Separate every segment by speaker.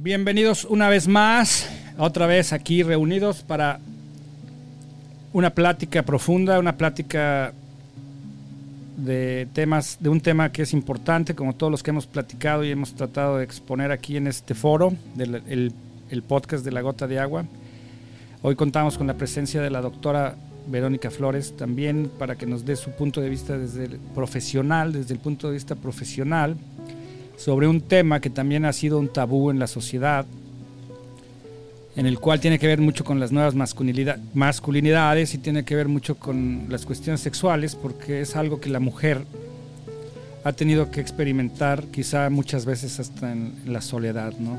Speaker 1: Bienvenidos una vez más, otra vez aquí reunidos para una plática profunda, una plática de temas, de un tema que es importante, como todos los que hemos platicado y hemos tratado de exponer aquí en este foro, del el, el podcast de la gota de agua. Hoy contamos con la presencia de la doctora Verónica Flores también para que nos dé su punto de vista desde el profesional, desde el punto de vista profesional, sobre un tema que también ha sido un tabú en la sociedad, en el cual tiene que ver mucho con las nuevas masculinidades y tiene que ver mucho con las cuestiones sexuales, porque es algo que la mujer ha tenido que experimentar quizá muchas veces hasta en, la soledad, ¿no?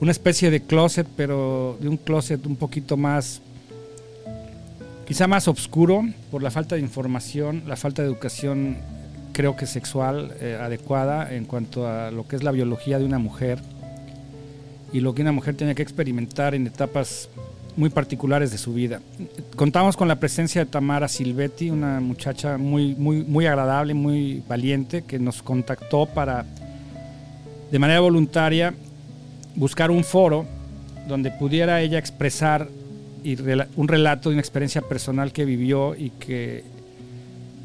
Speaker 1: Una especie de closet, pero de un closet un poquito más quizá más oscuro por la falta de información, la falta de educación creo que sexual eh, adecuada en cuanto a lo que es la biología de una mujer y lo que una mujer tiene que experimentar en etapas muy particulares de su vida. Contamos con la presencia de Tamara Silvetti, una muchacha muy, muy, muy agradable, muy valiente, que nos contactó para, de manera voluntaria, buscar un foro donde pudiera ella expresar y un relato de una experiencia personal que vivió y que,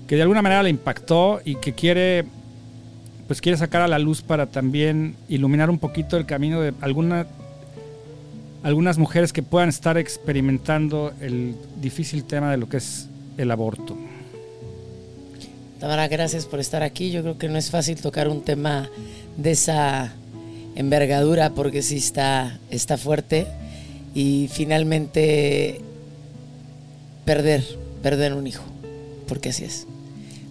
Speaker 1: que de alguna manera le impactó y que quiere pues quiere sacar a la luz para también iluminar un poquito el camino de alguna, algunas mujeres que puedan estar experimentando el difícil tema de lo que es el aborto.
Speaker 2: Tamara, gracias por estar aquí. Yo creo que no es fácil tocar un tema de esa envergadura porque sí está, está fuerte y finalmente perder, perder un hijo, porque así es.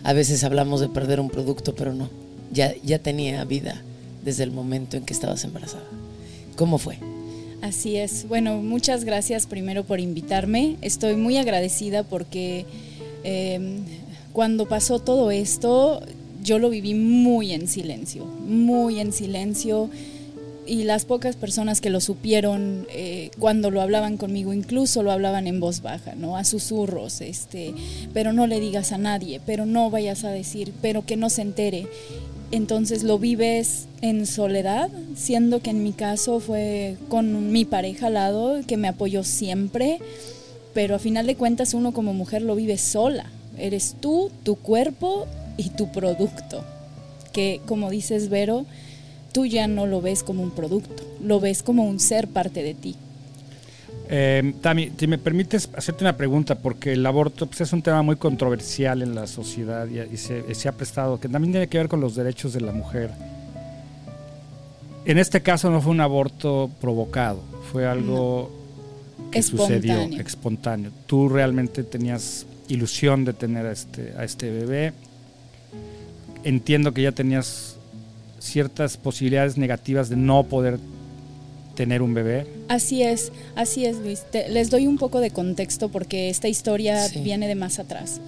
Speaker 2: A veces hablamos de perder un producto, pero no, ya, ya tenía vida desde el momento en que estabas embarazada. ¿Cómo fue?
Speaker 3: Así es. Bueno, muchas gracias primero por invitarme. Estoy muy agradecida porque em, cuando pasó todo esto, yo lo viví muy en silencio, muy en silencio y las pocas personas que lo supieron eh, cuando lo hablaban conmigo incluso lo hablaban en voz baja, ¿no? A susurros, este, pero no le digas a nadie, pero no vayas a decir, pero que no se entere. Entonces lo vives en soledad, siendo que en mi caso fue con mi pareja al lado que me apoyó siempre, pero a final de cuentas uno como mujer lo vive sola. Eres tú, tu cuerpo y tu producto. Que como dices Vero, tú ya no lo ves como un producto, lo ves como un ser parte de ti.
Speaker 1: Eh, Tami, si me permites hacerte una pregunta, porque el aborto pues, es un tema muy controversial en la sociedad y, se, ha prestado, que también tiene que ver con los derechos de la mujer. En este caso no fue un aborto provocado, fue algo que sucedió espontáneo. Tú realmente tenías ilusión de tener a este, a este bebé. Entiendo que ya tenías ciertas posibilidades negativas de no poder tener un bebé.
Speaker 3: Así es, así es Luis. les doy un poco de contexto porque esta historia viene de más atrás.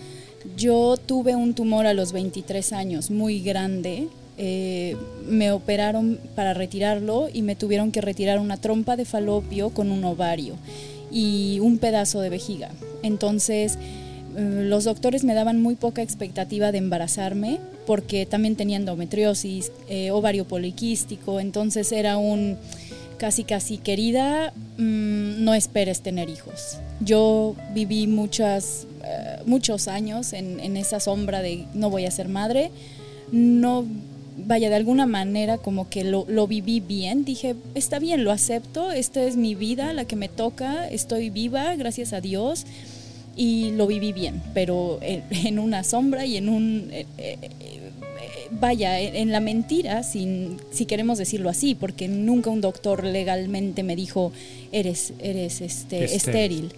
Speaker 3: Yo tuve un tumor a los 23 años, muy grande. Eh, me operaron para retirarlo y me tuvieron que retirar una trompa de falopio con un ovario y un pedazo de vejiga. Entonces, los doctores me daban muy poca expectativa de embarazarme porque también tenía endometriosis, eh, ovario poliquístico, entonces era un casi casi querida, mm, no esperes tener hijos. Yo viví muchas, eh, muchos años en, esa sombra de no voy a ser madre, no vaya, de alguna manera como que lo, lo, viví bien, dije, está bien, lo acepto, esta es mi vida, la que me toca, estoy viva, gracias a Dios, y lo viví bien, pero en, una sombra y en un... Eh, eh, vaya, en la mentira, sin, si queremos decirlo así, porque nunca un doctor legalmente me dijo, eres, eres este, estéril.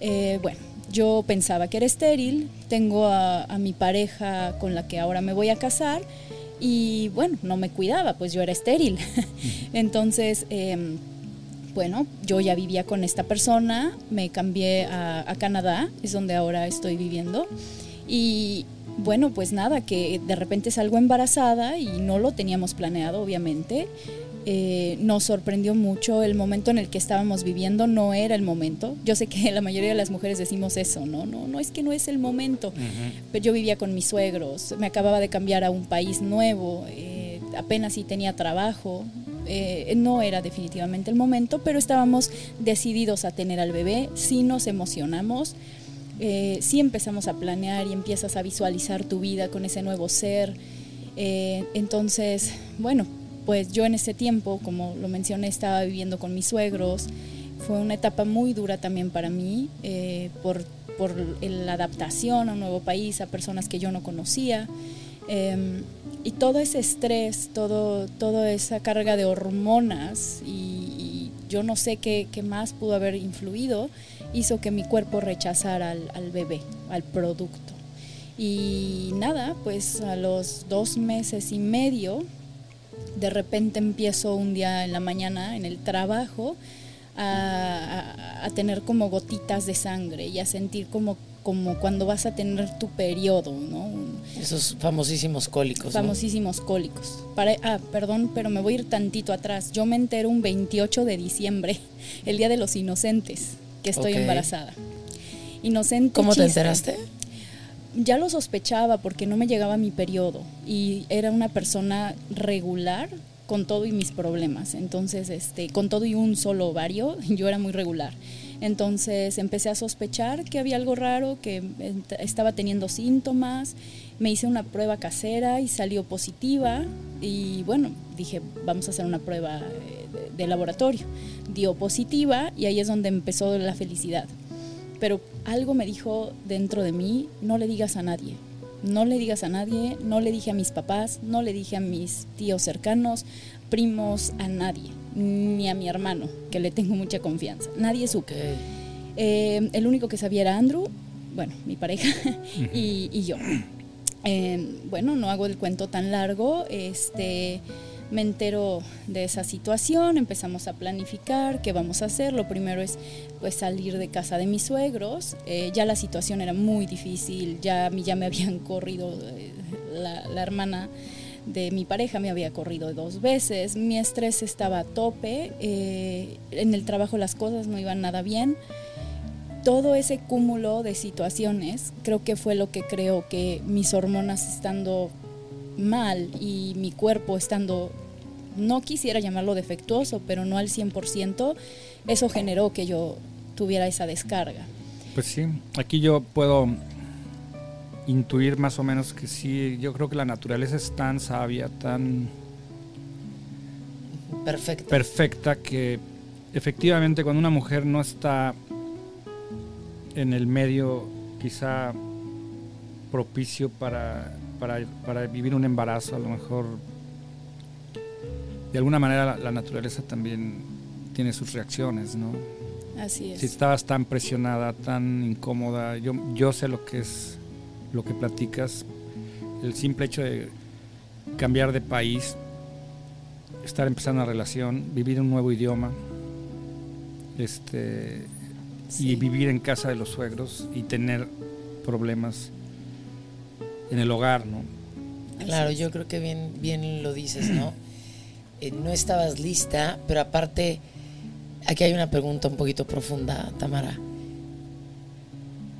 Speaker 3: Eh, bueno, yo pensaba que era estéril, tengo a, a, mi pareja con la que ahora me voy a casar y bueno, no me cuidaba, pues yo era estéril. Entonces, eh, bueno, yo ya vivía con esta persona, me cambié a, Canadá, es donde ahora estoy viviendo. Y bueno, pues nada, que de repente salgo embarazada y no lo teníamos planeado, obviamente. Eh, nos sorprendió mucho el momento en el que estábamos viviendo, no era el momento. Yo sé que la mayoría de las mujeres decimos eso, no, no, no es que no es el momento. Pero yo vivía con mis suegros, me acababa de cambiar a un país nuevo, eh, apenas si tenía trabajo, eh, no era definitivamente el momento, pero estábamos decididos a tener al bebé, sí nos emocionamos, eh, sí empezamos a planear y empiezas a visualizar tu vida con ese nuevo ser. Eh, entonces, bueno, pues yo en ese tiempo, como lo mencioné, estaba viviendo con mis suegros. Fue una etapa muy dura también para mí por, por la adaptación a un nuevo país, a personas que yo no conocía. Em, y todo ese estrés, todo, toda esa carga de hormonas y, yo no sé qué, más pudo haber influido, hizo que mi cuerpo rechazara al, bebé, al producto. Y nada, pues a los dos meses y medio, de repente empiezo un día en la mañana en el trabajo a, a tener como gotitas de sangre y a sentir como como cuando vas a tener tu periodo, ¿no?
Speaker 2: Esos famosísimos cólicos.
Speaker 3: Famosísimos cólicos. Para, ah, perdón, pero me voy a ir tantito atrás. Yo me entero un 28 de diciembre, el Día de los Inocentes, que estoy embarazada. Inocente.
Speaker 2: ¿Cómo te enteraste?
Speaker 3: Ya lo sospechaba porque no me llegaba mi periodo y era una persona regular con todo y mis problemas. Entonces, este, con todo y un solo ovario, yo era muy regular. Entonces empecé a sospechar que había algo raro, que estaba teniendo síntomas. Me hice una prueba casera y salió positiva. Y bueno, dije, vamos a hacer una prueba eh, de, laboratorio. Dio positiva y ahí es donde empezó la felicidad. Pero algo me dijo dentro de mí, no le digas a nadie. No le digas a nadie, no le dije a mis papás, no le dije a mis tíos cercanos, primos, a nadie ni a mi hermano, que le tengo mucha confianza. Nadie supo. Eh, el único que sabía era Andrew, bueno, mi pareja, y, yo. Eh, bueno, no hago el cuento tan largo. Este, me entero de esa situación, empezamos a planificar qué vamos a hacer. Lo primero es pues salir de casa de mis suegros. Eh, ya la situación era muy difícil, ya, ya me habían corrido la, la hermana de mi pareja me había corrido dos veces, mi estrés estaba a tope, eh, en el trabajo las cosas no iban nada bien. Todo ese cúmulo de situaciones creo que fue lo que creó que mis hormonas estando mal y mi cuerpo estando, no quisiera llamarlo defectuoso, pero no al 100%, eso generó que yo tuviera esa descarga.
Speaker 1: Pues sí, aquí yo puedo intuir más o menos que sí, yo creo que la naturaleza es tan sabia, tan
Speaker 2: perfecta,
Speaker 1: perfecta que efectivamente cuando una mujer no está en el medio quizá propicio para, para, vivir un embarazo, a lo mejor de alguna manera la, naturaleza también tiene sus reacciones, ¿no?
Speaker 3: Así es.
Speaker 1: Si estabas tan presionada, tan incómoda, yo, yo sé lo que es lo que platicas, el simple hecho de cambiar de país, estar empezando una relación, vivir un nuevo idioma, este, y vivir en casa de los suegros y tener problemas en el hogar, ¿no?
Speaker 2: Claro, yo creo que bien, bien lo dices, ¿no? Eh, no estabas lista, pero aparte, aquí hay una pregunta un poquito profunda, Tamara.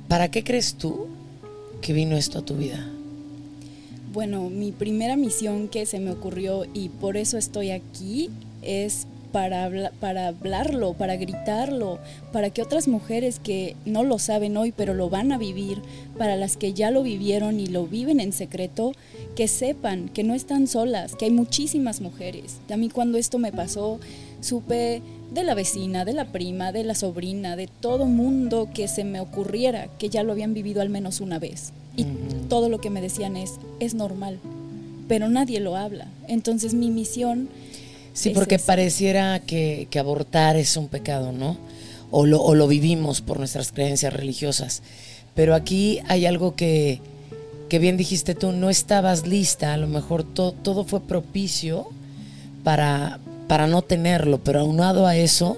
Speaker 2: ¿Para qué crees tú que vino esto a tu vida?
Speaker 3: Bueno, mi primera misión que se me ocurrió y por eso estoy aquí es para, para hablarlo, para gritarlo, para que otras mujeres que no lo saben hoy pero lo van a vivir, para las que ya lo vivieron y lo viven en secreto, que sepan que no están solas, que hay muchísimas mujeres. A mí cuando esto me pasó, supe de la vecina, de la prima, de la sobrina, de todo mundo que se me ocurriera que ya lo habían vivido al menos una vez. Y todo lo que me decían es, es normal, pero nadie lo habla. Entonces mi misión...
Speaker 2: Sí, porque pareciera que, abortar es un pecado, ¿no? O lo, o lo vivimos por nuestras creencias religiosas. Pero aquí hay algo que, que bien dijiste tú, no estabas lista, a lo mejor todo fue propicio para, para no tenerlo, pero aunado a eso,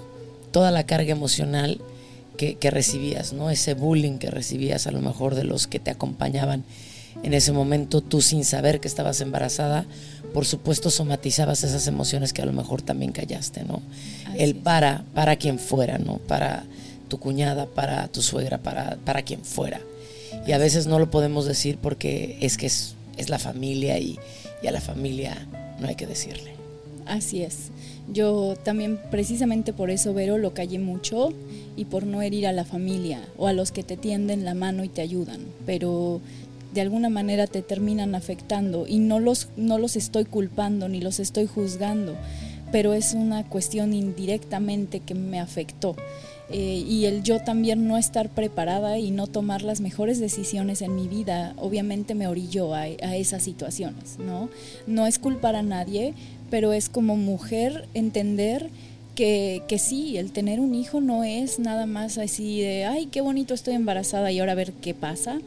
Speaker 2: toda la carga emocional que, recibías, ¿no? Ese bullying que recibías a lo mejor de los que te acompañaban en ese momento, tú sin saber que estabas embarazada, por supuesto somatizabas esas emociones que a lo mejor también callaste, ¿no? El para, para quien fuera, ¿no? Para tu cuñada, para tu suegra, para, para quien fuera. Y a veces no lo podemos decir porque es que es, es la familia y, y a la familia no hay que decirle.
Speaker 3: Así es. Yo también precisamente por eso, Vero, lo callé mucho y por no herir a la familia o a los que te tienden la mano y te ayudan. Pero de alguna manera te terminan afectando y no los, no los estoy culpando ni los estoy juzgando, pero es una cuestión indirectamente que me afectó. Eh, y el yo también no estar preparada y no tomar las mejores decisiones en mi vida, obviamente me orilló a, a esas situaciones, ¿no? No es culpar a nadie, pero es como mujer entender que, que, sí, el tener un hijo no es nada más así de, ay, qué bonito estoy embarazada y ahora a ver qué pasa.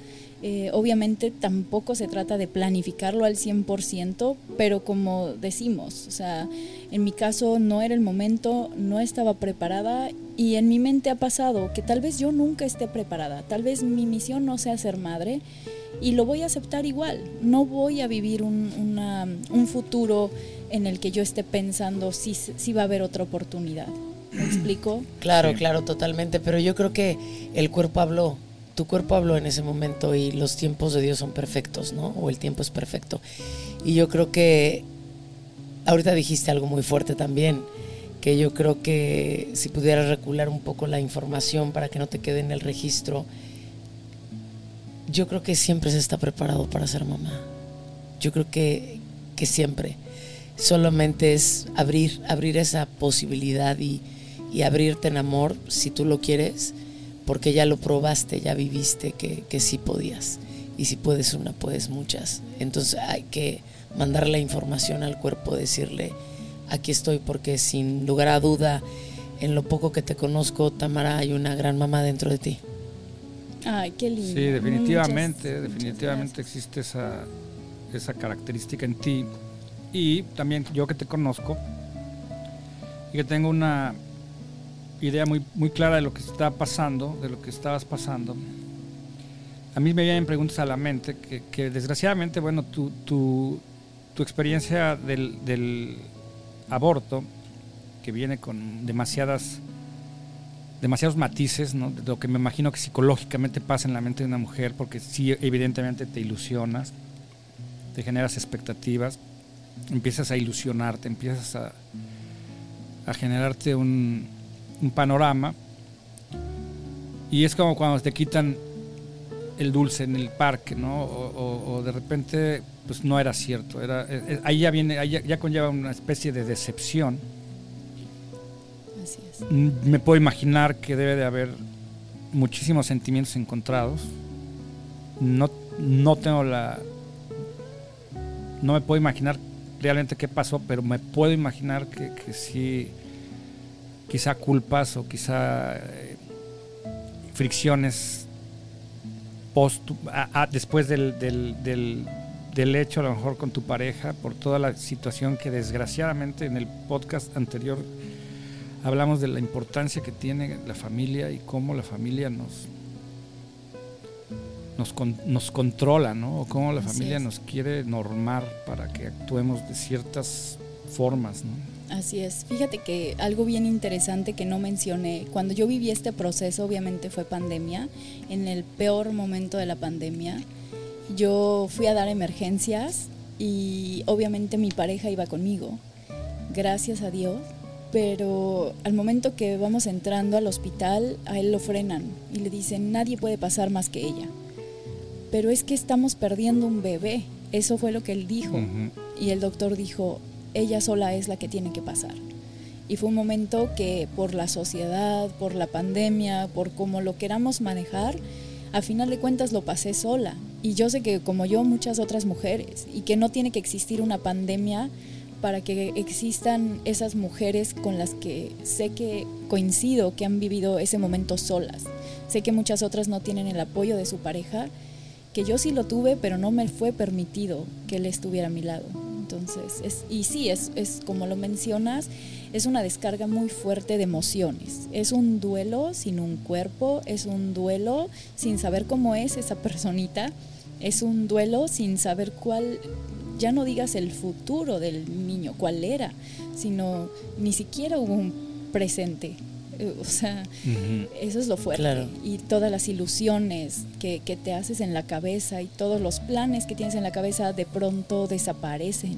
Speaker 3: Eh, obviamente tampoco se trata de planificarlo al 100%, pero como decimos, o sea, en mi caso no era el momento, no estaba preparada y en mi mente ha pasado que tal vez yo nunca esté preparada, tal vez mi misión no sea ser madre y lo voy a aceptar igual, no voy a vivir un, una, un futuro en el que yo esté pensando si, si va a haber otra oportunidad. ¿Me explico?
Speaker 2: Claro, sí. claro, totalmente, pero yo creo que el cuerpo habló tu cuerpo habló en ese momento y los tiempos de Dios son perfectos, ¿no? O el tiempo es perfecto. Y yo creo que ahorita dijiste algo muy fuerte también, que yo creo que si pudieras recular un poco la información para que no te quede en el registro, yo creo que siempre se está preparado para ser mamá. Yo creo que, que siempre. Solamente es abrir, abrir esa posibilidad y, y abrirte en amor si tú lo quieres porque ya lo probaste, ya viviste que, que sí podías. Y si puedes una, puedes muchas. Entonces hay que mandar la información al cuerpo, decirle, aquí estoy, porque sin lugar a duda, en lo poco que te conozco, Tamara, hay una gran mamá dentro de ti.
Speaker 3: Ay, qué lindo.
Speaker 1: Sí, definitivamente, muchas, definitivamente muchas existe esa, esa característica en ti. Y también yo que te conozco y que tengo una idea muy, muy clara de lo que está pasando, de lo que estabas pasando, a mí me vienen preguntas a la mente que, desgraciadamente, bueno, tu, tu, tu experiencia del, del, aborto, que viene con demasiadas demasiados matices, ¿no? de lo que me imagino que psicológicamente pasa en la mente de una mujer, porque sí, evidentemente te ilusionas, te generas expectativas, empiezas a ilusionarte, empiezas a, a generarte un, un panorama y es como cuando te quitan el dulce en el parque, ¿no? O, o, o de repente, pues no era cierto. Era, eh, ahí ya viene, ahí ya, ya, conlleva una especie de decepción.
Speaker 3: Así es.
Speaker 1: Me puedo imaginar que debe de haber muchísimos sentimientos encontrados. No, no tengo la. No me puedo imaginar realmente qué pasó, pero me puedo imaginar que, que sí quizá culpas o quizá eh, fricciones post, después del, del, del, hecho, a lo mejor con tu pareja, por toda la situación que desgraciadamente en el podcast anterior hablamos de la importancia que tiene la familia y cómo la familia nos, nos, con, nos controla, ¿no? O cómo la Así familia es. nos quiere normar para que actuemos de ciertas formas, ¿no?
Speaker 3: Así es. Fíjate que algo bien interesante que no mencioné, cuando yo viví este proceso, obviamente fue pandemia, en el peor momento de la pandemia, yo fui a dar emergencias y obviamente mi pareja iba conmigo, gracias a Dios, pero al momento que vamos entrando al hospital, a él lo frenan y le dicen, nadie puede pasar más que ella. Pero es que estamos perdiendo un bebé, eso fue lo que él dijo. Uh -huh. Y el doctor dijo, ella sola es la que tiene que pasar. Y fue un momento que por la sociedad, por la pandemia, por cómo lo queramos manejar, a final de cuentas lo pasé sola. Y yo sé que como yo muchas otras mujeres, y que no tiene que existir una pandemia para que existan esas mujeres con las que sé que coincido que han vivido ese momento solas. Sé que muchas otras no tienen el apoyo de su pareja, que yo sí lo tuve, pero no me fue permitido que él estuviera a mi lado. Entonces, es, y sí, es, es como lo mencionas, es una descarga muy fuerte de emociones. Es un duelo sin un cuerpo, es un duelo sin saber cómo es esa personita, es un duelo sin saber cuál, ya no digas el futuro del niño, cuál era, sino ni siquiera hubo un presente. O sea, uh -huh. eso es lo fuerte.
Speaker 2: Claro.
Speaker 3: Y todas las ilusiones que, que, te haces en la cabeza y todos los planes que tienes en la cabeza de pronto desaparecen.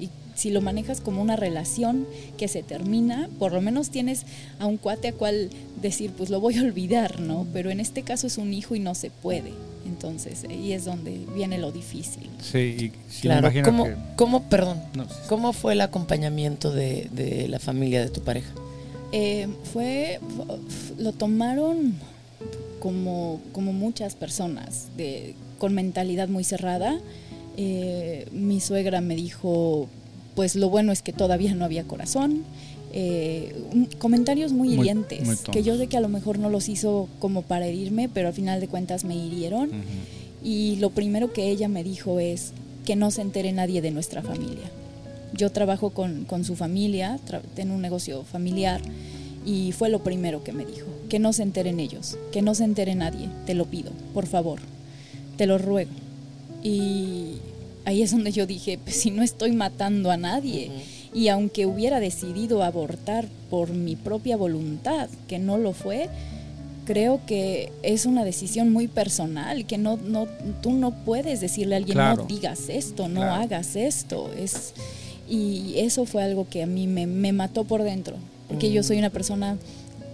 Speaker 3: Y si lo manejas como una relación que se termina, por lo menos tienes a un cuate a cual decir, pues lo voy a olvidar, ¿no? Pero en este caso es un hijo y no se puede. Entonces, ahí es donde viene lo difícil.
Speaker 1: Sí,
Speaker 2: y claro. ¿Cómo, ¿cómo, perdón, ¿cómo fue el acompañamiento de, la familia de tu pareja?
Speaker 3: Eh, fue, lo tomaron como, como muchas personas, de, con mentalidad muy cerrada. Eh, mi suegra me dijo, pues lo bueno es que todavía no había corazón. Eh, comentarios muy hirientes, que yo sé que a lo mejor no los hizo como para herirme, pero al final de cuentas me hirieron. Y lo primero que ella me dijo es que no se entere nadie de nuestra familia. Yo trabajo con, con su familia, tengo un negocio familiar y fue lo primero que me dijo, que no se enteren ellos, que no se entere nadie, te lo pido, por favor, te lo ruego. Y ahí es donde yo dije, pues si no estoy matando a nadie. Y aunque hubiera decidido abortar por mi propia voluntad, que no lo fue, creo que es una decisión muy personal, que no, no, tú no puedes decirle a alguien, no digas esto, no hagas esto. Es, y eso fue algo que a mí me, mató por dentro, porque yo soy una persona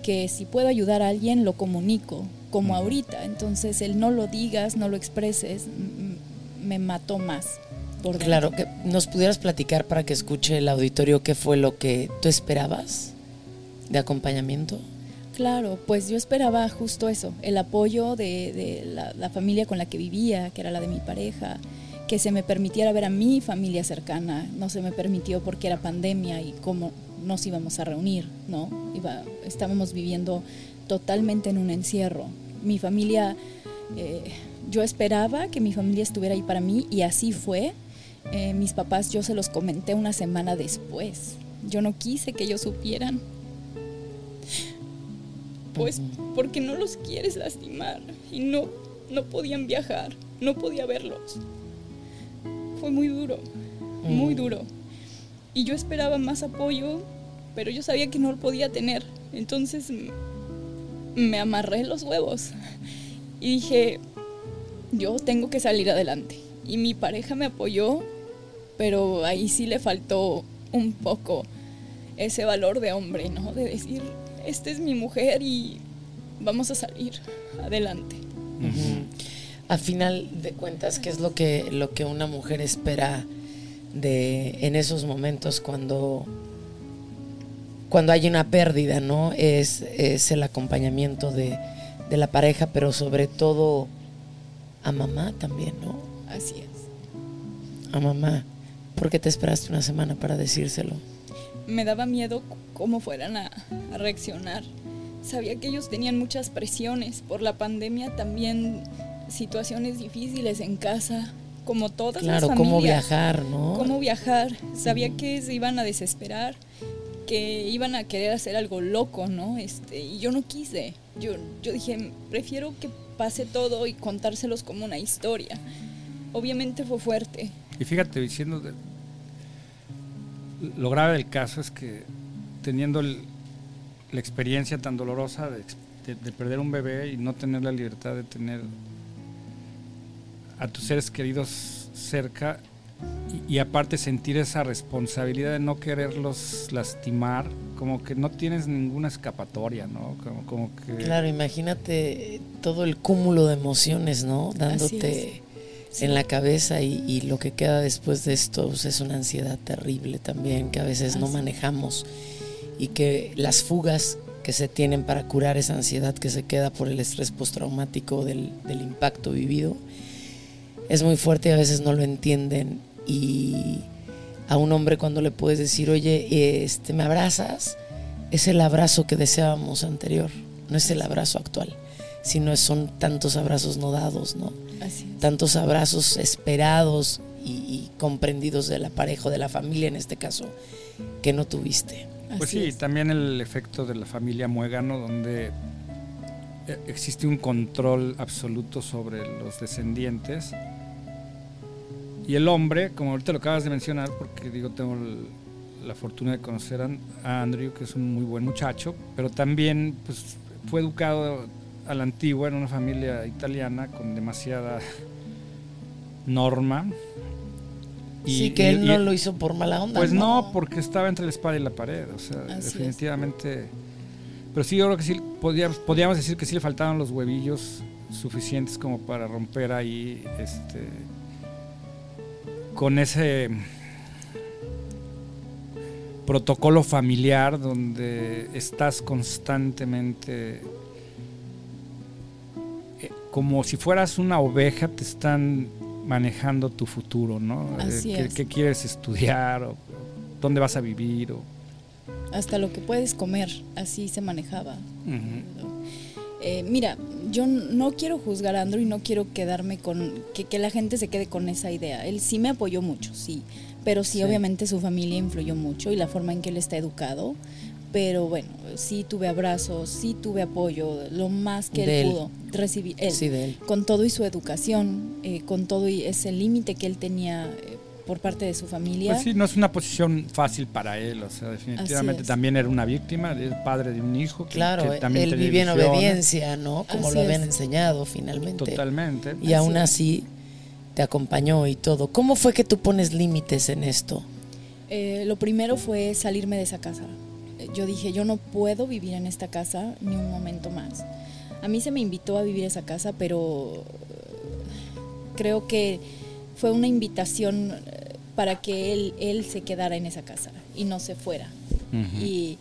Speaker 3: que si puedo ayudar a alguien, lo comunico, como ahorita. Entonces, el no lo digas, no lo expreses, me mató más.
Speaker 2: Claro, que nos pudieras platicar para que escuche el auditorio qué fue lo que tú esperabas de acompañamiento.
Speaker 3: Claro, pues yo esperaba justo eso, el apoyo de, la, familia con la que vivía, que era la de mi pareja, que se me permitiera ver a mi familia cercana, no se me permitió porque era pandemia y cómo nos íbamos a reunir, ¿no? Iba, estábamos viviendo totalmente en un encierro. Mi familia, eh, yo esperaba que mi familia estuviera ahí para mí y así fue, eh, mis papás yo se los comenté una semana después. Yo no quise que ellos supieran. Pues porque no los quieres lastimar y no, no podían viajar, no podía verlos. Fue muy duro, muy mm. duro. Y yo esperaba más apoyo, pero yo sabía que no lo podía tener. Entonces me amarré los huevos y dije, yo tengo que salir adelante. Y mi pareja me apoyó pero ahí sí le faltó un poco ese valor de hombre, ¿no? De decir, esta es mi mujer y vamos a salir adelante.
Speaker 2: A final de cuentas, ¿qué es lo que, lo que una mujer espera de, en esos momentos cuando, cuando hay una pérdida, ¿no? Es, es el acompañamiento de, de la pareja, pero sobre todo a mamá también, ¿no?
Speaker 3: Así es.
Speaker 2: A mamá. ¿Por qué te esperaste una semana para decírselo?
Speaker 3: Me daba miedo cómo fueran a, reaccionar. Sabía que ellos tenían muchas presiones por la pandemia, también situaciones difíciles en casa, como todas las familias.
Speaker 2: Claro, cómo viajar, ¿no?
Speaker 3: Cómo viajar. Sabía que se iban a desesperar, que iban a querer hacer algo loco, ¿no? Este, y yo no quise. Yo, yo dije, prefiero que pase todo y contárselos como una historia. Obviamente fue fuerte,
Speaker 1: y fíjate, diciendo, lo grave del caso es que teniendo la experiencia tan dolorosa de, perder un bebé y no tener la libertad de tener a tus seres queridos cerca y, aparte sentir esa responsabilidad de no quererlos lastimar, como que no tienes ninguna escapatoria, ¿no? Como, que...
Speaker 2: Claro, imagínate todo el cúmulo de emociones, ¿no? Dándote en la cabeza y, lo que queda después de esto pues, es una ansiedad terrible también que a veces no manejamos y que las fugas que se tienen para curar esa ansiedad que se queda por el estrés postraumático del, del impacto vivido es muy fuerte y a veces no lo entienden. Y a un hombre cuando le puedes decir oye este me abrazas es el abrazo que deseábamos anterior. No es el abrazo actual sino son tantos abrazos no dados no tantos abrazos esperados y, comprendidos de la pareja, de la familia en este caso, que no tuviste.
Speaker 1: Pues sí, también el efecto de la familia Muégano, donde existe un control absoluto sobre los descendientes. Y el hombre, como ahorita lo acabas de mencionar, porque digo, tengo la fortuna de conocer a Andrew, que es un muy buen muchacho, pero también pues, fue educado a la antigua, en una familia italiana con demasiada norma.
Speaker 2: sí, que él no lo hizo por mala onda.
Speaker 1: Pues no, porque estaba entre la espada y la pared, o sea, definitivamente... Pero sí, yo creo que sí, podríamos, podríamos decir que sí le faltaban los huevillos suficientes como para romper ahí, este, con ese protocolo familiar donde estás constantemente eh, como si fueras una oveja, te están manejando tu futuro, ¿no?
Speaker 3: Eh,
Speaker 1: ¿Qué, quieres estudiar? O, ¿Dónde vas a vivir? O...
Speaker 3: Hasta lo que puedes comer, así se manejaba. Eh, mira, yo no quiero juzgar a Andrew y no quiero quedarme con que, que, la gente se quede con esa idea. Él sí me apoyó mucho, sí, pero sí, obviamente su familia influyó mucho y la forma en que él está educado. Pero bueno, sí tuve abrazos, sí tuve apoyo, lo más que él, pudo recibir, él, con todo y su educación, eh, con todo y ese límite que él tenía eh, por parte de su familia.
Speaker 1: Pues sí, no es una posición fácil para él, o sea, definitivamente también era una víctima, es padre de un hijo.
Speaker 2: claro, él vivía en obediencia, ¿no? Como lo habían enseñado finalmente.
Speaker 1: Totalmente.
Speaker 2: Y aún así te acompañó y todo. ¿Cómo fue que tú pones límites en esto?
Speaker 3: Eh, lo primero fue salirme de esa casa. Eh, yo dije, yo no puedo vivir en esta casa ni un momento más. A mí se me invitó a vivir esa casa, pero creo que fue una invitación eh, para que él, él se quedara en esa casa y no se fuera. Y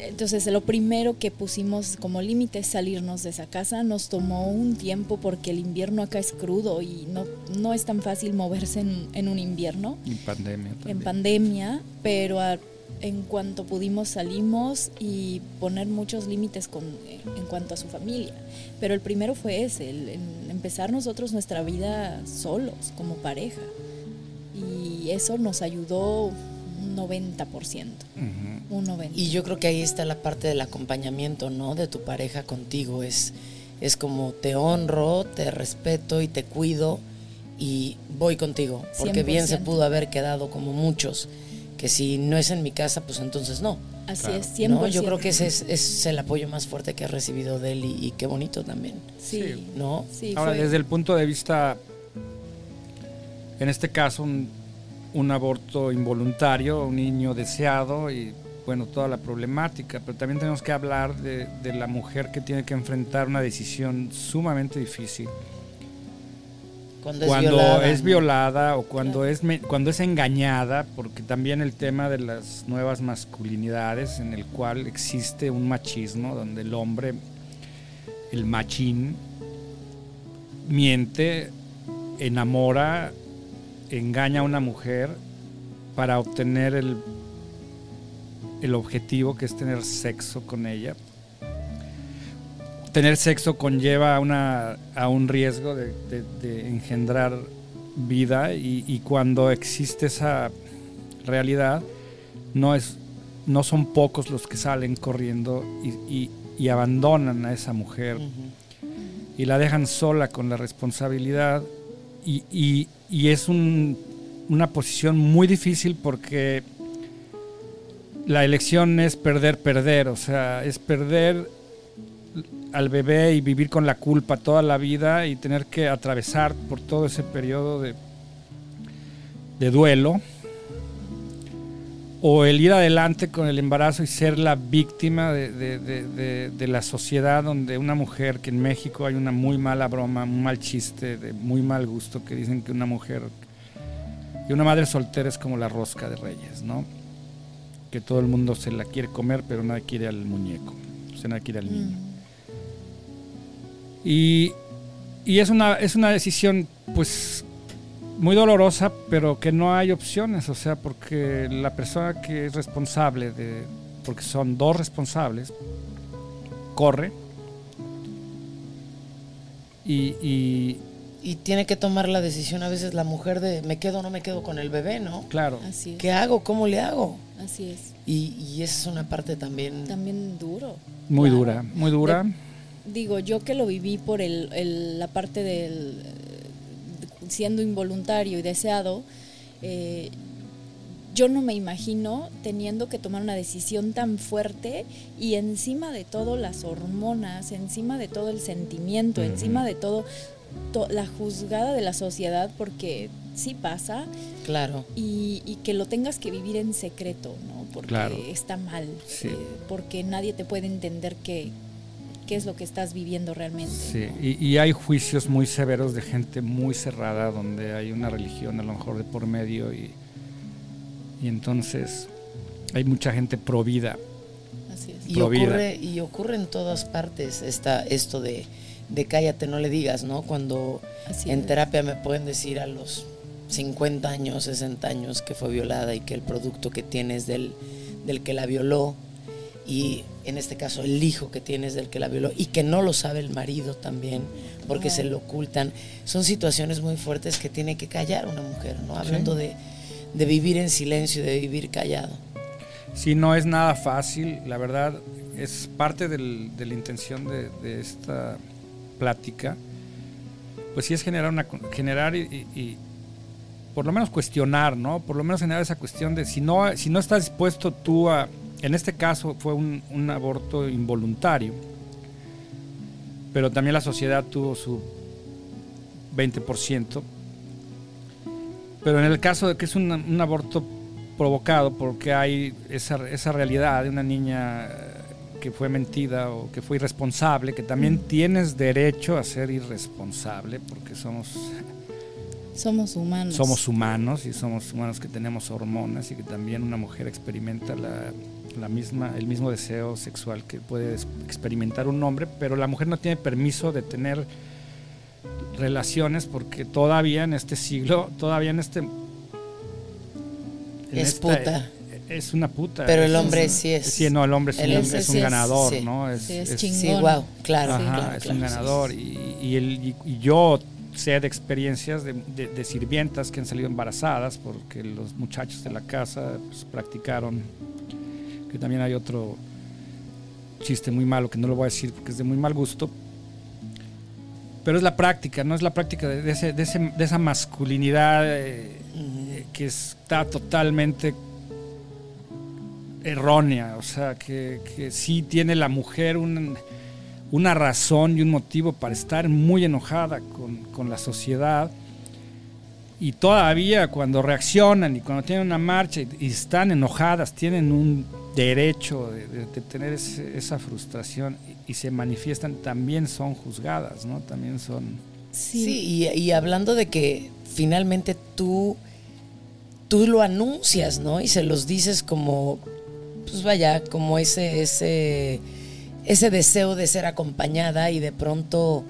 Speaker 3: entonces, lo primero que pusimos como límite es salirnos de esa casa. Nos tomó un tiempo porque el invierno acá es crudo y no, no es tan fácil moverse en, un invierno.
Speaker 1: En pandemia.
Speaker 3: En pandemia, pero en cuanto pudimos salimos y poner muchos límites con, en cuanto a su familia. Pero el primero fue ese, el, empezar nosotros nuestra vida solos, como pareja. Y eso nos ayudó 90%. Un 90%.
Speaker 2: Y yo creo que ahí está la parte del acompañamiento, ¿no? De tu pareja contigo. Es, es como te honro, te respeto y te cuido y voy contigo. Porque bien se pudo haber quedado como muchos, que si no es en mi casa, pues entonces no.
Speaker 3: Así es, 100%.
Speaker 2: Yo creo que ese es, el apoyo más fuerte que he recibido de él y, qué bonito también.
Speaker 3: Sí.
Speaker 2: ¿No?
Speaker 1: Ahora, desde el punto de vista, en este caso, un un aborto involuntario, un niño deseado y bueno, toda la problemática, pero también tenemos que hablar de, la mujer que tiene que enfrentar una decisión sumamente difícil.
Speaker 2: Cuando,
Speaker 1: es, violada, o cuando, es, cuando es engañada, porque también el tema de las nuevas masculinidades en el cual existe un machismo donde el hombre, el machín, miente, enamora engaña a una mujer para obtener el, el objetivo que es tener sexo con ella. Tener sexo conlleva una, a un riesgo de, engendrar vida y, cuando existe esa realidad no, es, no son pocos los que salen corriendo y, abandonan a esa mujer y la dejan sola con la responsabilidad y, es una posición muy difícil porque la elección es perder, perder, o sea, es perder al bebé y vivir con la culpa toda la vida y tener que atravesar por todo ese periodo de, de duelo o el ir adelante con el embarazo y ser la víctima de, la sociedad donde una mujer, que en México hay una muy mala broma, un mal chiste, de muy mal gusto, que dicen que una mujer y una madre soltera es como la rosca de reyes, ¿no? Que todo el mundo se la quiere comer, pero nadie quiere al muñeco, o sea, nadie quiere al niño. Mm. Y, y es, una, es una decisión, pues, muy dolorosa, pero que no hay opciones, o sea, porque la persona que es responsable de, porque son dos responsables, corre y, y,
Speaker 2: tiene que tomar la decisión a veces la mujer de me quedo o no me quedo con el bebé, ¿no?
Speaker 1: Claro.
Speaker 3: Así
Speaker 2: ¿Qué hago? ¿Cómo le hago?
Speaker 3: Así es.
Speaker 2: Y, y esa es una parte también...
Speaker 3: También duro.
Speaker 1: Muy dura, muy dura.
Speaker 3: digo, yo que lo viví por el, la parte del siendo involuntario y deseado, eh, yo no me imagino teniendo que tomar una decisión tan fuerte y encima de todo las hormonas, encima de todo el sentimiento, encima de todo la juzgada de la sociedad, porque sí pasa.
Speaker 2: Claro.
Speaker 3: Y, que lo tengas que vivir en secreto, ¿no? Porque está mal.
Speaker 1: Sí.
Speaker 3: Eh, porque nadie te puede entender qué, qué es lo que estás viviendo realmente.
Speaker 1: Sí, y, hay juicios muy severos de gente muy cerrada, donde hay una religión a lo mejor de por medio y, y entonces hay mucha gente pro vida.
Speaker 2: Así es. Y ocurre, y ocurre en todas partes esta, esto de, de cállate, no le digas, ¿no? Cuando en terapia me pueden decir a los 50 años, 60 años que fue violada y que el producto que tienes del, del que la violó y en este caso el hijo que tienes del que la violó y que no lo sabe el marido también porque se lo ocultan. Son situaciones muy fuertes que tiene que callar una mujer, ¿no? Hablando de, de, vivir en silencio, de vivir callado.
Speaker 1: Sí, no es nada fácil, la verdad es parte del, de la intención de, de, esta plática, pues sí es generar, una, generar y por lo menos cuestionar, ¿no? Por lo menos generar esa cuestión de si no, si no estás dispuesto tú a, en este caso fue un, un aborto involuntario, pero también la sociedad tuvo su 20%, pero en el caso de que es un, un aborto provocado porque hay esa, esa, realidad de una niña que fue mentida o que fue irresponsable, que también mm. tienes derecho a ser irresponsable porque somos
Speaker 3: somos humanos.
Speaker 1: Somos humanos y somos humanos que tenemos hormonas y que también una mujer experimenta la, la misma, el mismo deseo sexual que puede experimentar un hombre, pero la mujer no tiene permiso de tener relaciones porque todavía en este siglo, todavía en este...
Speaker 2: es puta.
Speaker 1: Es una puta.
Speaker 2: Pero el hombre sí es.
Speaker 1: Sí, no, el hombre es, un, ganador, ¿no?
Speaker 3: Es, es,
Speaker 2: sí, wow, claro.
Speaker 1: es un ganador. Y, y, el, y yo sé de experiencias de, de, sirvientas que han salido embarazadas porque los muchachos de la casa pues, practicaron, que también hay otro chiste muy malo que no lo voy a decir porque es de muy mal gusto, pero es la práctica, no es la práctica de, ese, de, ese, de esa masculinidad eh, que está totalmente errónea, o sea, que, sí tiene la mujer un una razón y un motivo para estar muy enojada con, la sociedad. Y todavía cuando reaccionan y cuando tienen una marcha y, están enojadas, tienen un derecho de, tener esa frustración y, se manifiestan, también son juzgadas, ¿no? También son...
Speaker 2: Sí, y, hablando de que finalmente tú, tú lo anuncias, ¿no? Y se los dices como, pues vaya, como ese, ese ese deseo de ser acompañada y de pronto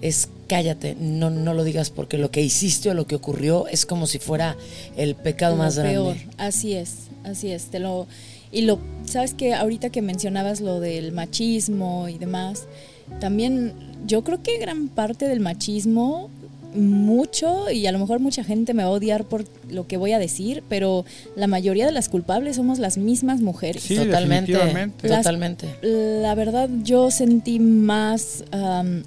Speaker 2: es cállate, no, no lo digas porque lo que hiciste o lo que ocurrió es como si fuera el pecado más peor. grande.
Speaker 3: Así es, así es. Te lo, y lo, sabes que ahorita que mencionabas lo del machismo y demás, también yo creo que gran parte del machismo mucho y a lo mejor mucha gente me va a odiar por lo que voy a decir, pero la mayoría de las culpables somos las mismas mujeres.
Speaker 1: Sí,
Speaker 2: totalmente. totalmente.
Speaker 3: La verdad, yo sentí más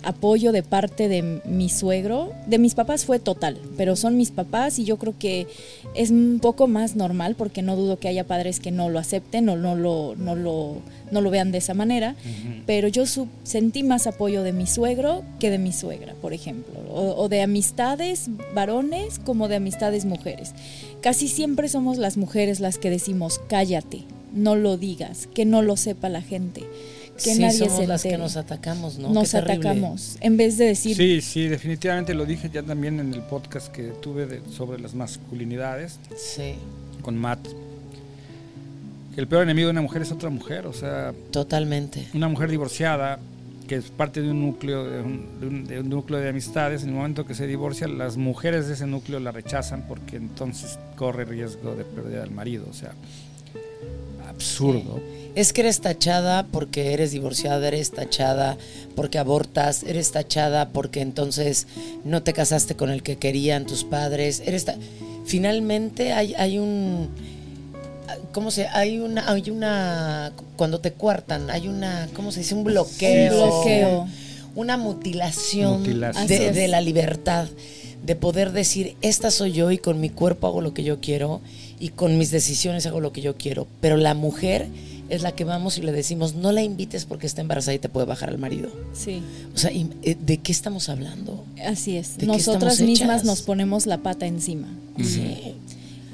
Speaker 3: apoyo de parte de mi suegro. De mis papás fue total, pero son mis papás y yo creo que es un poco más normal porque no dudo que haya padres que no lo acepten o no lo, no lo, no lo vean de esa manera. Pero yo sentí más apoyo de mi suegro que de mi suegra, por ejemplo, o, o de amistades varones como de amistades mujeres. Casi siempre somos las mujeres las que decimos, cállate, no lo digas, que no lo sepa la gente. Que
Speaker 2: sí,
Speaker 3: nadie
Speaker 2: somos las que nos atacamos, ¿no?
Speaker 3: Nos atacamos, en vez de decir...
Speaker 1: Sí, sí, definitivamente lo dije ya también en el podcast que tuve sobre las masculinidades.
Speaker 2: Sí.
Speaker 1: Con Matt. Que el peor enemigo de una mujer es otra mujer, o sea...
Speaker 2: Totalmente.
Speaker 1: Una mujer divorciada que es parte de un núcleo de un, núcleo de amistades, en el momento que se divorcia, las mujeres de ese núcleo la rechazan porque entonces corre riesgo de perder al marido. O sea, absurdo.
Speaker 2: Es que eres tachada porque eres divorciada, eres tachada porque abortas, eres tachada porque entonces no te casaste con el que querían tus padres. Eres Finalmente hay, hay un ¿cómo se? Hay una, hay una, cuando te cuartan, hay una, ¿cómo se dice? Un bloqueo.
Speaker 3: bloqueo.
Speaker 2: Una mutilación, De, la libertad, de poder decir, esta soy yo y con mi cuerpo hago lo que yo quiero y con mis decisiones hago lo que yo quiero. Pero la mujer es la que vamos y le decimos, no la invites porque está embarazada y te puede bajar al marido.
Speaker 3: Sí.
Speaker 2: O sea, eh, ¿de qué estamos hablando?
Speaker 3: Así es. Nosotras mismas nos ponemos la pata encima.
Speaker 2: Sí.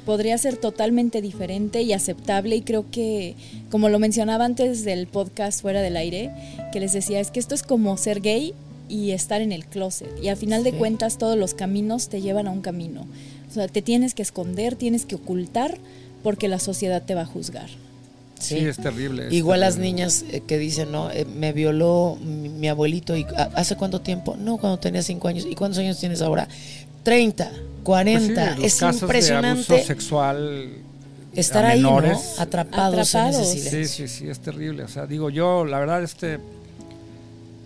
Speaker 3: Podría ser totalmente diferente y aceptable y creo que, como lo mencionaba antes del podcast fuera del aire, que les decía, es que esto es como ser gay y estar en el closet. Y al final de cuentas todos los caminos te llevan a un camino. O sea, te tienes que esconder, tienes que ocultar porque la sociedad te va a juzgar.
Speaker 1: Sí, es terrible.
Speaker 2: Igual las niñas eh, que dicen, no, eh, me violó mi, abuelito y ¿hace cuánto tiempo? No, cuando tenía cinco años. ¿Y cuántos años tienes ahora? 30, 40. Pues es impresionante.
Speaker 1: De abuso sexual
Speaker 2: estar ahí, ¿no? Atrapados,
Speaker 3: Atrapados.
Speaker 1: sí, sí, sí, es terrible. O sea, digo yo, la verdad, este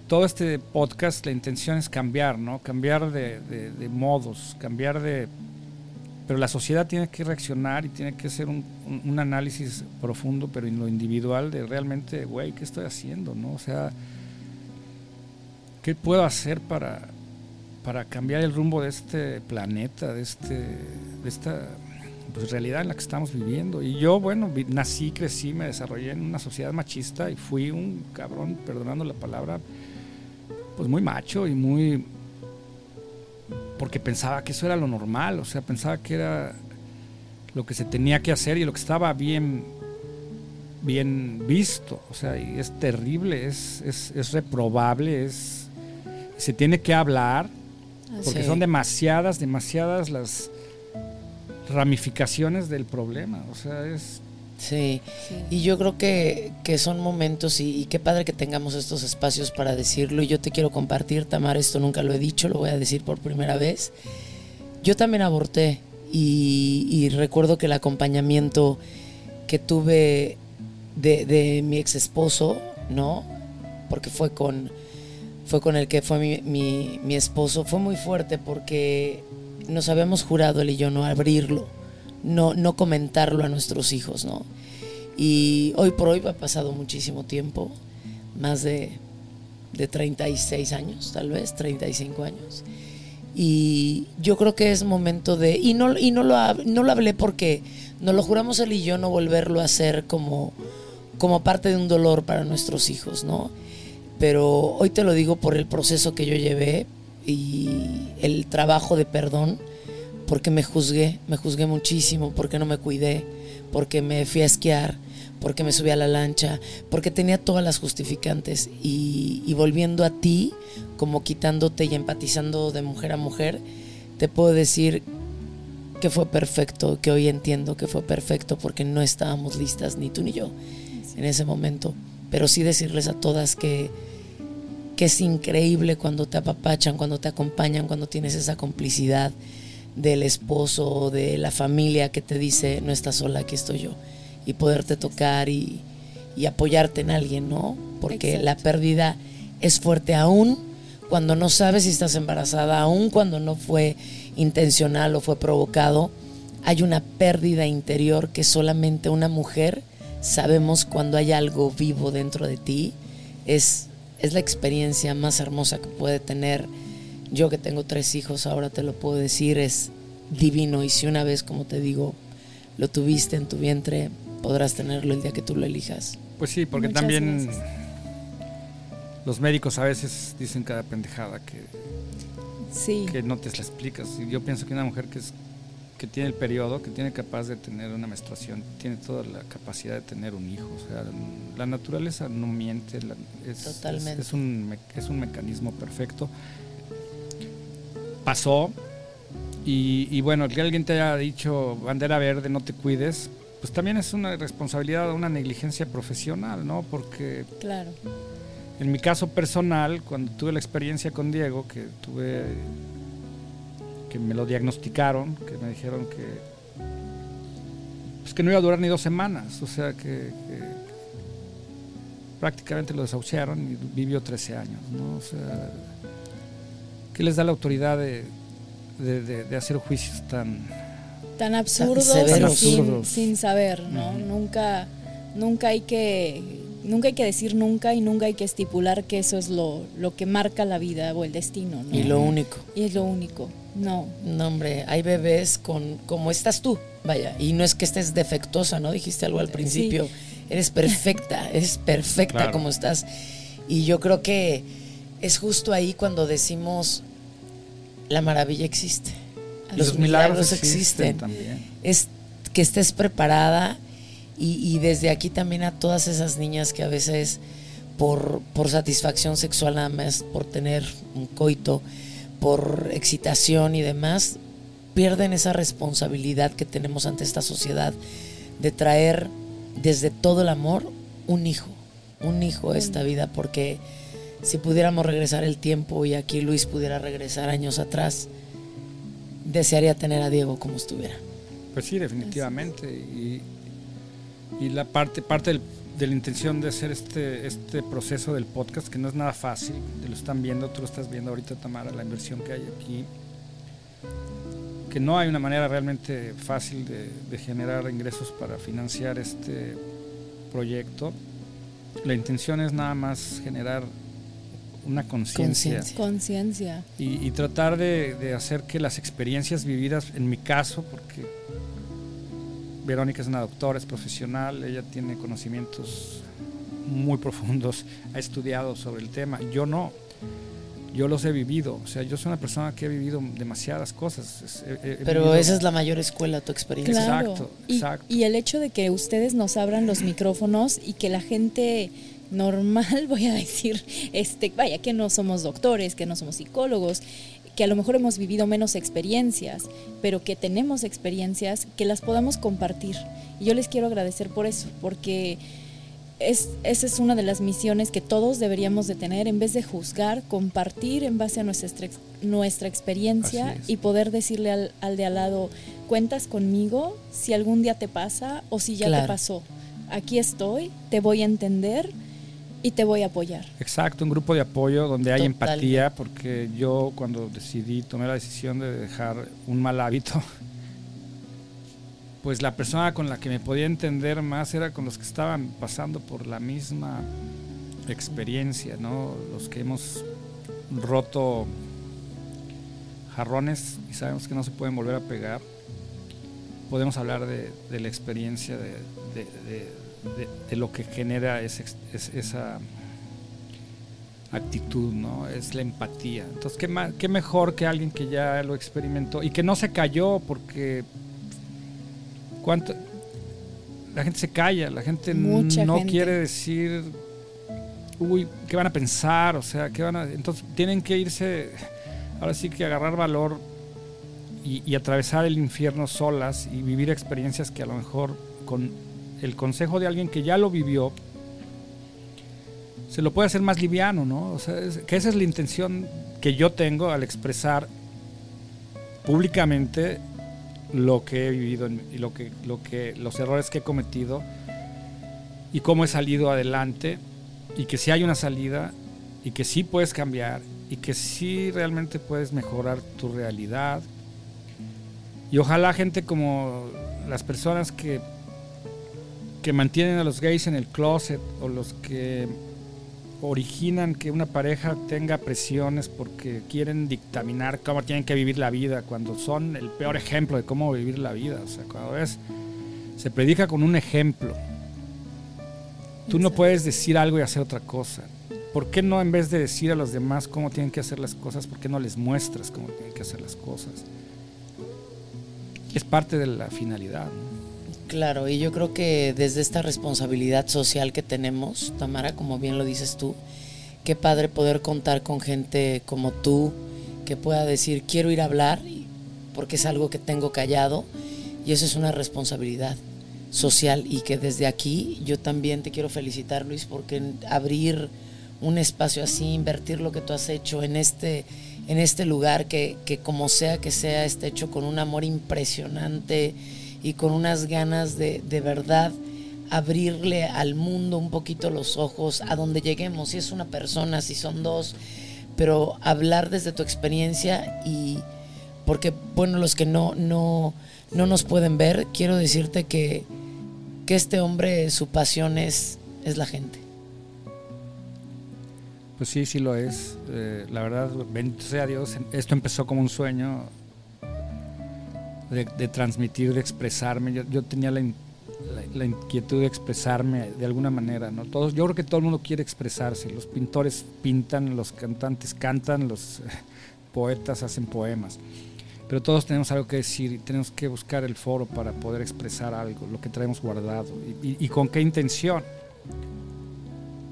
Speaker 1: todo este podcast, la intención es cambiar, ¿no? Cambiar de, modos, cambiar de... Pero la sociedad tiene que reaccionar y tiene que hacer un, análisis profundo, pero en lo individual, de realmente, güey, ¿qué estoy haciendo, no? O sea, ¿qué puedo hacer para, para cambiar el rumbo de este planeta, de, este, de esta pues, realidad en la que estamos viviendo? Y yo, bueno, nací, crecí, me desarrollé en una sociedad machista y fui un cabrón, perdonando la palabra, pues muy macho y muy porque pensaba que eso era lo normal, o sea, pensaba que era lo que se tenía que hacer y lo que estaba bien bien visto, o sea, y es terrible, es, es, reprobable, es se tiene que hablar porque son demasiadas, demasiadas las ramificaciones del problema, o sea, es
Speaker 2: Sí. y yo creo que, son momentos y, qué padre que tengamos estos espacios para decirlo. Y yo te quiero compartir, Tamar, esto nunca lo he dicho, lo voy a decir por primera vez. Yo también aborté y, recuerdo que el acompañamiento que tuve de, mi ex esposo, ¿no? Porque fue con, fue con el que fue mi, mi, mi esposo, fue muy fuerte porque nos habíamos jurado él y yo no abrirlo no, no comentarlo a nuestros hijos, ¿no? Y hoy por hoy ha pasado muchísimo tiempo, más de, de 36 años, tal vez, 35 años. Y yo creo que es momento de... Y no, y no, lo, no lo hablé porque nos lo juramos él y yo no volverlo a hacer como, como parte de un dolor para nuestros hijos, ¿no? Pero hoy te lo digo por el proceso que yo llevé y el trabajo de perdón porque me juzgué, me juzgué muchísimo, porque no me cuidé, porque me fui a esquiar, porque me subí a la lancha, porque tenía todas las justificantes y, volviendo a ti, como quitándote y empatizando de mujer a mujer, te puedo decir que fue perfecto, que hoy entiendo que fue perfecto porque no estábamos listas, ni tú ni yo, en ese momento. Pero sí decirles a todas que, que es increíble cuando te apapachan, cuando te acompañan, cuando tienes esa complicidad del esposo o de la familia que te dice, no estás sola, aquí estoy yo. Y poderte tocar y, apoyarte en alguien, ¿no? Porque la pérdida es fuerte aún cuando no sabes si estás embarazada, aún cuando no fue intencional o fue provocado. Hay una pérdida interior que solamente una mujer sabemos cuando hay algo vivo dentro de ti. Es, es la experiencia más hermosa que puede tener yo que tengo tres hijos, ahora te lo puedo decir, es divino. Y si una vez, como te digo, lo tuviste en tu vientre, podrás tenerlo el día que tú lo elijas.
Speaker 1: Pues sí, porque también los médicos a veces dicen cada pendejada que,
Speaker 3: sí.
Speaker 1: que no te la explicas. Y yo pienso que una mujer que, es, que tiene el periodo, que tiene capaz de tener una menstruación, tiene toda la capacidad de tener un hijo. O sea, la naturaleza no miente, es,
Speaker 2: Totalmente.
Speaker 1: es, un, es un mecanismo perfecto pasó. Y, bueno, que alguien te haya dicho bandera verde, no te cuides, pues también es una responsabilidad, una negligencia profesional, ¿no? Porque.
Speaker 3: Claro.
Speaker 1: En mi caso personal, cuando tuve la experiencia con Diego, que tuve. Que me lo diagnosticaron, que me dijeron que. pues que no iba a durar ni dos semanas, o sea que, prácticamente lo desahuciaron y vivió 13 años, ¿no? O sea ¿Qué les da la autoridad de, hacer juicios tan...
Speaker 3: Tan absurdos, sin, saber, ¿no? Nunca, nunca hay que nunca hay que decir nunca y nunca hay que estipular que eso es lo, lo que marca la vida o el destino.
Speaker 2: Y lo único.
Speaker 3: Y es lo único. No.
Speaker 2: No, hombre, hay bebés con como estás tú, vaya. Y no es que estés defectuosa, ¿no? Dijiste algo al principio. eres perfecta, eres perfecta como estás. Y yo creo que es justo ahí cuando decimos, la maravilla existe. Los, milagros, existen. Es que estés preparada y, desde aquí también a todas esas niñas que a veces por, por satisfacción sexual nada más, por tener un coito, por excitación y demás, pierden esa responsabilidad que tenemos ante esta sociedad de traer desde todo el amor un hijo, un hijo a esta vida, porque si pudiéramos regresar el tiempo y aquí Luis pudiera regresar años atrás, desearía tener a Diego como estuviera.
Speaker 1: Pues sí, definitivamente. Y, y la parte, parte de la intención de hacer este, este proceso del podcast, que no es nada fácil, te lo están viendo, tú lo estás viendo ahorita, Tamara, la inversión que hay aquí, que no hay una manera realmente fácil de, generar ingresos para financiar este proyecto. La intención es nada más generar una conciencia.
Speaker 3: Conciencia.
Speaker 1: Y, tratar de, hacer que las experiencias vividas, en mi caso, porque Verónica es una doctora, es profesional, ella tiene conocimientos muy profundos, ha estudiado sobre el tema, yo no yo los he vivido. O sea, yo soy una persona que ha vivido demasiadas cosas.
Speaker 2: Pero esa es la mayor escuela, tu experiencia.
Speaker 3: Exacto, y, exacto. Y el hecho de que ustedes nos abran los micrófonos y que la gente normal, voy a decir, este, vaya, que no somos doctores, que no somos psicólogos, que a lo mejor hemos vivido menos experiencias, pero que tenemos experiencias que las podamos compartir. Y yo les quiero agradecer por eso, porque es, esa es una de las misiones que todos deberíamos de tener, en vez de juzgar, compartir en base a nuestra, nuestra experiencia y poder decirle al, al, de al lado, cuentas conmigo si algún día te pasa o si ya te pasó. Aquí estoy, te voy a entender y te voy a apoyar.
Speaker 1: Exacto, un grupo de apoyo donde hay empatía, porque yo cuando decidí, tomé la decisión de dejar un mal hábito, pues la persona con la que me podía entender más era con los que estaban pasando por la misma experiencia, ¿no? Los que hemos roto jarrones y sabemos que no se pueden volver a pegar. Podemos hablar de, la experiencia, de, lo que genera esa actitud, ¿no? Es la empatía. Entonces, ¿qué, ¿qué mejor que alguien que ya lo experimentó y que no se cayó porque ¿Cuánto? La gente se calla, la gente no quiere decir, uy, ¿qué van a pensar? O sea, ¿qué van a...? Entonces tienen que irse, ahora sí que agarrar valor y, atravesar el infierno solas y vivir experiencias que a lo mejor con el consejo de alguien que ya lo vivió, se lo puede hacer más liviano, ¿no? O sea, que esa es la intención que yo tengo al expresar públicamente lo que he vivido y lo que, lo que, los errores que he cometido y cómo he salido adelante y que si hay una salida y que sí puedes cambiar y que sí realmente puedes mejorar tu realidad. Y ojalá gente como las personas que, que mantienen a los gays en el closet o los que originan que una pareja tenga presiones porque quieren dictaminar cómo tienen que vivir la vida, cuando son el peor ejemplo de cómo vivir la vida. O sea, cada vez se predica con un ejemplo. Tú no puedes decir algo y hacer otra cosa. ¿Por qué no en vez de decir a los demás cómo tienen que hacer las cosas, por qué no les muestras cómo tienen que hacer las cosas? Es parte de la finalidad.
Speaker 2: Claro, y yo creo que desde esta responsabilidad social que tenemos, Tamara, como bien lo dices tú, qué padre poder contar con gente como tú que pueda decir quiero ir a hablar porque es algo que tengo callado y eso es una responsabilidad social y que desde aquí yo también te quiero felicitar Luis porque abrir un espacio así, invertir lo que tú has hecho en este, en este lugar que, que como sea que sea, esté hecho con un amor impresionante y con unas ganas de, de verdad abrirle al mundo un poquito los ojos a donde lleguemos, si es una persona, si son dos, pero hablar desde tu experiencia y porque bueno, los que no, no, no nos pueden ver, quiero decirte que, que este hombre, su pasión es, es la gente.
Speaker 1: Pues sí, sí lo es. Eh, la verdad, bendito sea Dios, esto empezó como un sueño de, transmitir, de expresarme. Yo, tenía la, la, inquietud de expresarme de alguna manera, ¿no? Todos, yo creo que todo el mundo quiere expresarse. Los pintores pintan, los cantantes cantan, los poetas hacen poemas. Pero todos tenemos algo que decir y tenemos que buscar el foro para poder expresar algo, lo que traemos guardado. y con qué intención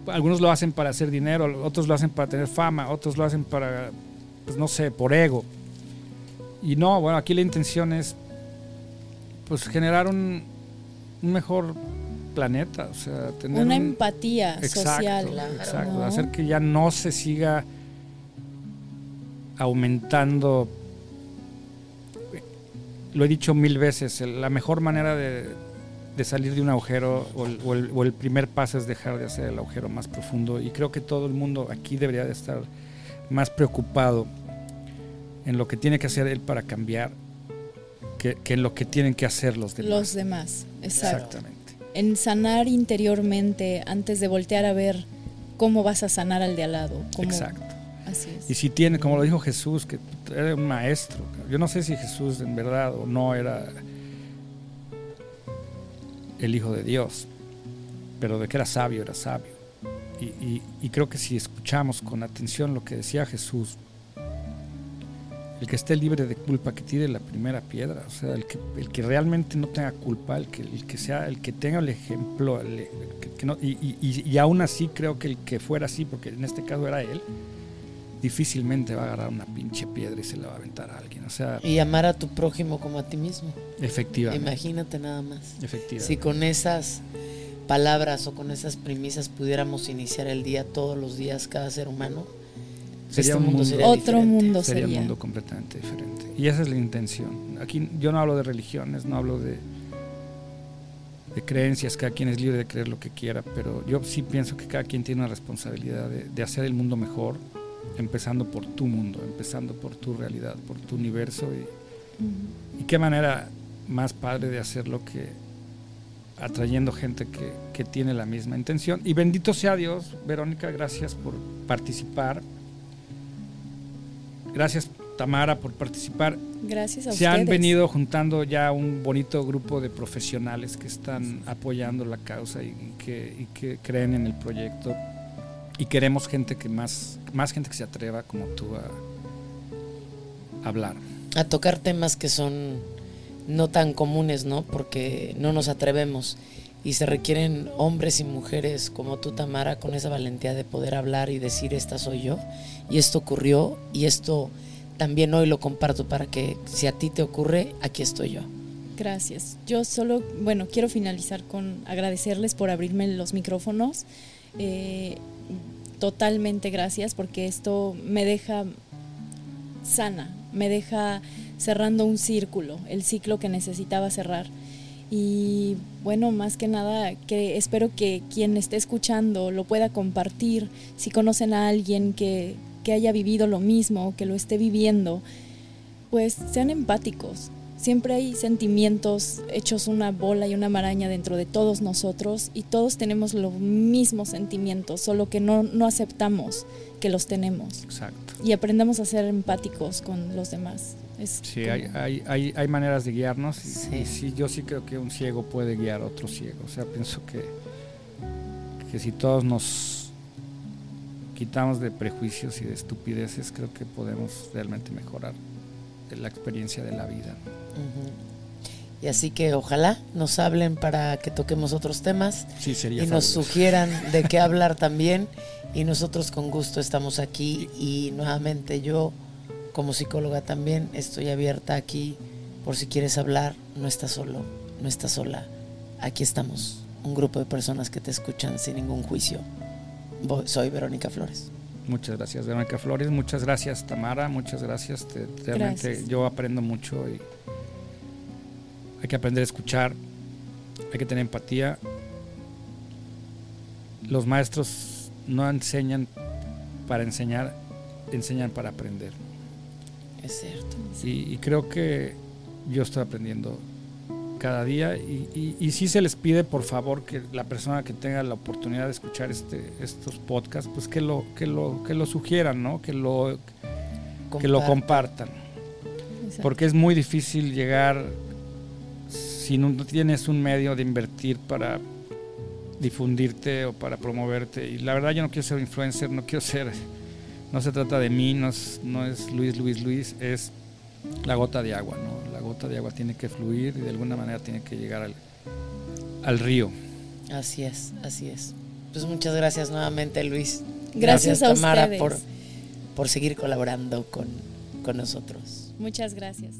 Speaker 1: algunos lo hacen para hacer dinero, otros lo hacen para tener fama, otros lo hacen para, pues no sé, por ego. Y no, bueno, aquí la intención es pues generar un, mejor planeta, o sea, tener
Speaker 3: una empatía social,
Speaker 1: exacto, hacer que ya no se siga aumentando. Lo he dicho mil veces, la mejor manera de, de salir de un agujero o el, primer paso es dejar de hacer el agujero más profundo y creo que todo el mundo aquí debería de estar más preocupado en lo que tiene que hacer él para cambiar que, en lo que tienen que hacer los demás.
Speaker 3: Los demás, exactamente. En sanar interiormente antes de voltear a ver cómo vas a sanar al de al lado.
Speaker 1: Exacto.
Speaker 3: Así es.
Speaker 1: Y si tiene, como lo dijo Jesús, que era un maestro. Yo no sé si Jesús en verdad o no era el Hijo de Dios, pero de que era sabio, era sabio. Y, creo que si escuchamos con atención lo que decía Jesús, el que esté libre de culpa, que tire la primera piedra, o sea, el que, el que realmente no tenga culpa, el que, el que sea, el que tenga el ejemplo, y, y, aún así creo que el que fuera así, porque en este caso era él, difícilmente va a agarrar una pinche piedra y se la va a aventar a alguien. O sea,
Speaker 2: y amar a tu prójimo como a ti mismo.
Speaker 1: Efectivamente.
Speaker 2: Imagínate nada más.
Speaker 1: Efectivamente.
Speaker 2: Si con esas palabras o con esas premisas pudiéramos iniciar el día todos los días cada ser humano,
Speaker 1: sería este un mundo,
Speaker 3: sería otro mundo
Speaker 1: sería.
Speaker 3: Sería
Speaker 1: un mundo completamente diferente. Y esa es la intención. Aquí yo no hablo de religiones, no hablo de de creencias, cada quien es libre de creer lo que quiera, pero yo sí pienso que cada quien tiene una responsabilidad de, de hacer el mundo mejor, empezando por tu mundo, empezando por tu realidad, por tu universo. Y, qué manera más padre de hacerlo que atrayendo gente que, que, tiene la misma intención. Y bendito sea Dios, Verónica, gracias por participar. Gracias Tamara por participar.
Speaker 3: Gracias a
Speaker 1: Se han venido juntando ya un bonito grupo de profesionales que están apoyando la causa y, que, y que creen en el proyecto y queremos gente que más, más gente que se atreva como tú a, hablar.
Speaker 2: A tocar temas que son no tan comunes, ¿no? Porque no nos atrevemos y se requieren hombres y mujeres como tú, Tamara, con esa valentía de poder hablar y decir, esta soy yo, y esto ocurrió, y esto también hoy lo comparto para que si a ti te ocurre, aquí estoy yo.
Speaker 3: Gracias. Yo solo, bueno, quiero finalizar con agradecerles por abrirme los micrófonos. Eh, totalmente gracias porque esto me deja sana, me deja cerrando un círculo, el ciclo que necesitaba cerrar. Y bueno, más que nada, que espero que quien esté escuchando lo pueda compartir, si conocen a alguien que, que haya vivido lo mismo, que lo esté viviendo, pues sean empáticos, Siempre hay sentimientos hechos una bola y una maraña dentro de todos nosotros y todos tenemos los mismos sentimientos, solo que no, no aceptamos que los tenemos.
Speaker 1: Exacto.
Speaker 3: Y aprendamos a ser empáticos con los demás.
Speaker 1: Sí, hay, hay, hay, maneras de guiarnos y sí. yo sí creo que un ciego puede guiar a otro ciego. O sea, pienso que, que si todos nos quitamos de prejuicios y de estupideces, creo que podemos realmente mejorar la experiencia de la vida.
Speaker 2: Y así que ojalá nos hablen para que toquemos otros temas
Speaker 1: y
Speaker 2: nos sugieran de qué hablar también. Y nosotros con gusto estamos aquí y nuevamente yo como psicóloga también estoy abierta aquí por si quieres hablar, no estás solo, no estás sola. Aquí estamos, un grupo de personas que te escuchan sin ningún juicio. Soy Verónica Flores.
Speaker 1: Muchas gracias, Verónica Flores. Muchas gracias, Tamara. Muchas gracias. realmente yo aprendo mucho y hay que aprender a escuchar, hay que tener empatía. Los maestros no enseñan para enseñar, enseñan para aprender.
Speaker 2: Es cierto.
Speaker 1: Y, creo que yo estoy aprendiendo cada día y, y, sí se les pide por favor que la persona que tenga la oportunidad de escuchar este, estos podcasts, pues que lo, que lo, que lo sugieran, ¿no? que, lo, que lo compartan. Porque es muy difícil llegar si no tienes un medio de invertir para difundirte o para promoverte. Y la verdad yo no quiero ser influencer, no quiero ser, no se trata de mí, no es, no es Luis, Luis, Luis, es la gota de agua, ¿no? La gota de agua tiene que fluir y de alguna manera tiene que llegar al, al río.
Speaker 2: Así es, así es. Pues muchas gracias nuevamente Luis.
Speaker 3: Gracias, a
Speaker 2: Tamara por, por seguir colaborando con, con nosotros.
Speaker 3: Muchas gracias.